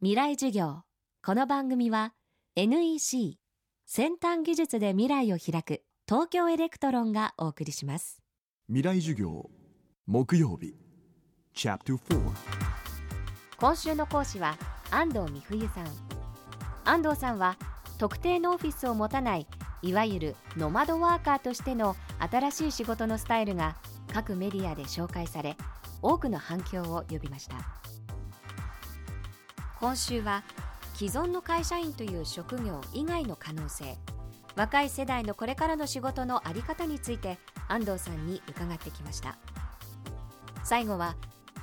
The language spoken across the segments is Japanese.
未来授業。この番組は NEC 先端技術で未来を開く東京エレクトロンがお送りします。未来授業木曜日。チャプター今週の講師は安藤美冬さん。安藤さんは特定のオフィスを持たないいわゆるノマドワーカーとしての新しい仕事のスタイルが各メディアで紹介され多くの反響を呼びました今週は既存の会社員という職業以外の可能性。若い世代のこれからの仕事の在り方について安藤さんに伺ってきました。最後は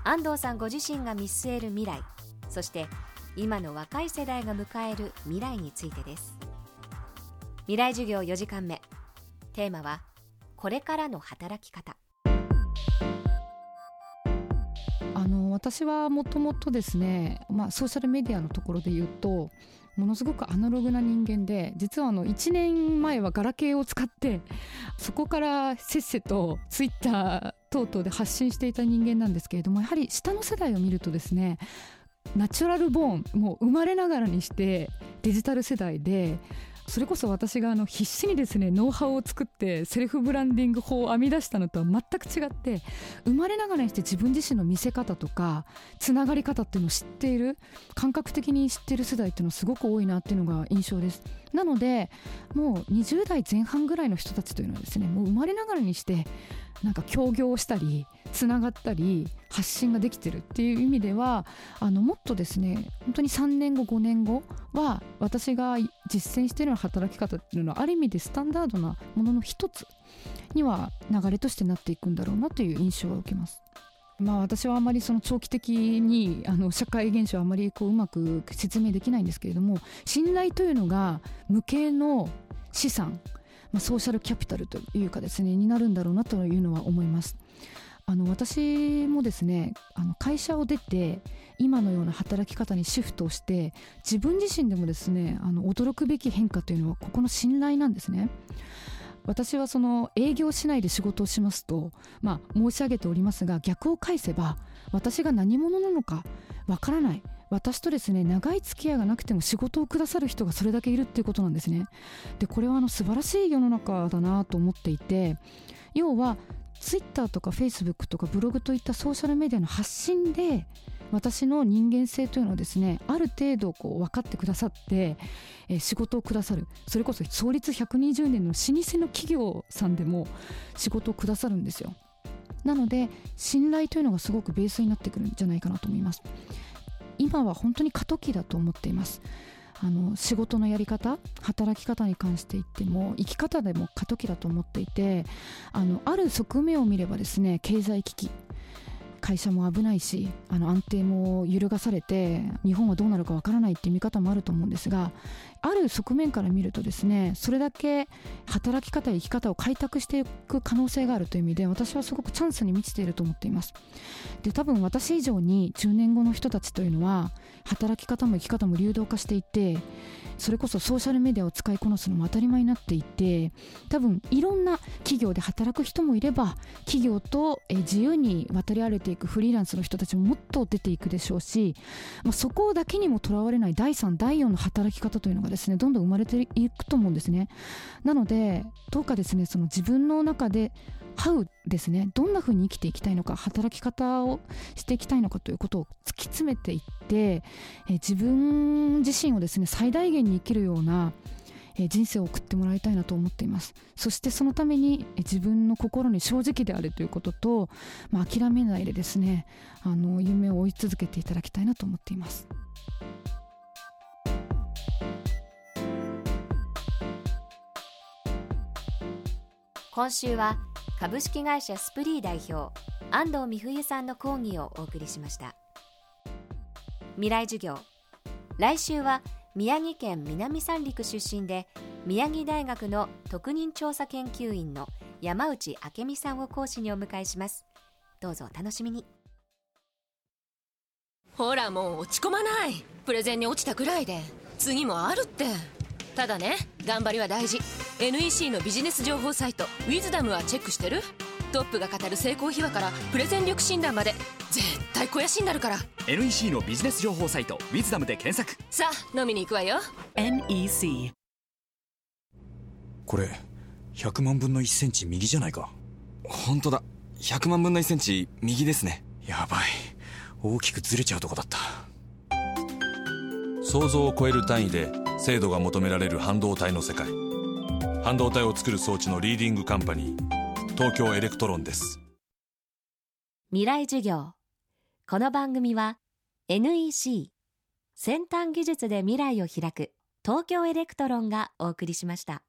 安藤さんご自身が見据える未来そして今の若い世代が迎える未来についてです。未来授業4時間目。テーマはこれからの働き方。あの私はもともとですね、まあ、ソーシャルメディアのところで言うとものすごくアナログな人間で実はあの1年前はガラケーを使ってそこからせっせとツイッター等々で発信していた人間なんですけれどもやはり下の世代を見るとですねナチュラルボーンもう生まれながらにしてデジタル世代でそれこそ私があの必死にですねノウハウを作ってセルフブランディング法を編み出したのとは全く違って生まれながらにして自分自身の見せ方とかつながり方っていうのを知っている感覚的に知っている世代っていうのはすごく多いなっていうのが印象です。なのでもう20代前半ぐらいの人たちというのはですねもう生まれながらにしてなんか協業したりつながったり発信ができてるっていう意味ではあのもっとですね本当に3年後5年後は私が実践しているような働き方っていうのはある意味でスタンダードなものの一つには流れとしてなっていくんだろうなという印象を受けます。まあ、私はあまりその長期的にあの社会現象はあまりこううまく説明できないんですけれども信頼というのが無形の資産まあ、ソーシャルキャピタルというかですねになるんだろうなというのは思います。あの私もですねあの会社を出て今のような働き方にシフトをして自分自身でもですねあの驚くべき変化というのはここの信頼なんですね。私はその営業しないで仕事をしますと、まあ、申し上げておりますが逆を返せば私が何者なのかわからない。私とですね長い付き合いがなくても仕事をくださる人がそれだけいるっていうことなんですね。でこれはあの素晴らしい世の中だなと思っていて要はツイッターとかフェイスブックとかブログといったソーシャルメディアの発信で私の人間性というのをですねある程度こう分かってくださって、えー、仕事をくださる。それこそ創立120年の老舗の企業さんでも仕事をくださるんですよ。なので信頼というのがすごくベースになってくるんじゃないかなと思います。今は本当に過渡期だと思っています。あの仕事のやり方働き方に関して言っても生き方でも過渡期だと思っていてあのある側面を見ればですね経済危機会社も危ないしあの安定も揺るがされて日本はどうなるかわからないっていう見方もあると思うんですがある側面から見るとですねそれだけ働き方や生き方を開拓していく可能性があるという意味で私はすごくチャンスに満ちていると思っています。で多分私以上に10年後の人たちというのは働き方も生き方も流動化していてそれこそソーシャルメディアを使いこなすのも当たり前になっていて多分いろんな企業で働く人もいれば企業と自由に渡り歩いていくフリーランスの人たちももっと出ていくでしょうし、まあ、そこだけにもとらわれない第3第4の働き方というのがですねどんどん生まれていくと思うんですね。なのでどうかですねその自分の中で How ですねどんな風に生きていきたいのか働き方をしていきたいのかということを突き詰めていって、え自分自身をですね最大限に生きるようなえ人生を送ってもらいたいなと思っています。そしてそのために、え自分の心に正直であるということと、まあ、諦めないでですねあの夢を追い続けていただきたいなと思っています。今週は株式会社スプリー代表安藤美冬さんの講義をお送りしました。未来授業来週は宮城県南三陸出身で宮城大学の特任調査研究員の山内明美さんを講師にお迎えします。どうぞお楽しみに。ほらもう落ち込まない。プレゼンに落ちたくらいで。次もあるって。ただね頑張りは大事。NEC のビジネス情報サイト「ウィズダムはチェックしてる？トップが語る成功秘話からプレゼン力診断まで絶対肥やしになるから。NEC のビジネス情報サイト「ウィズダムで検索。さあ飲みに行くわよ。NEC これ100万分の1センチ右じゃないか。本当だ。100万分の1センチ右ですね。やばい。大きくずれちゃうとこだった。想像を超える単位で精度が求められる半導体の世界。半導体を作る装置のリーディングカンパニー東京エレクトロンです。未来授業。この番組は NEC 先端技術で未来を開く東京エレクトロンがお送りしました。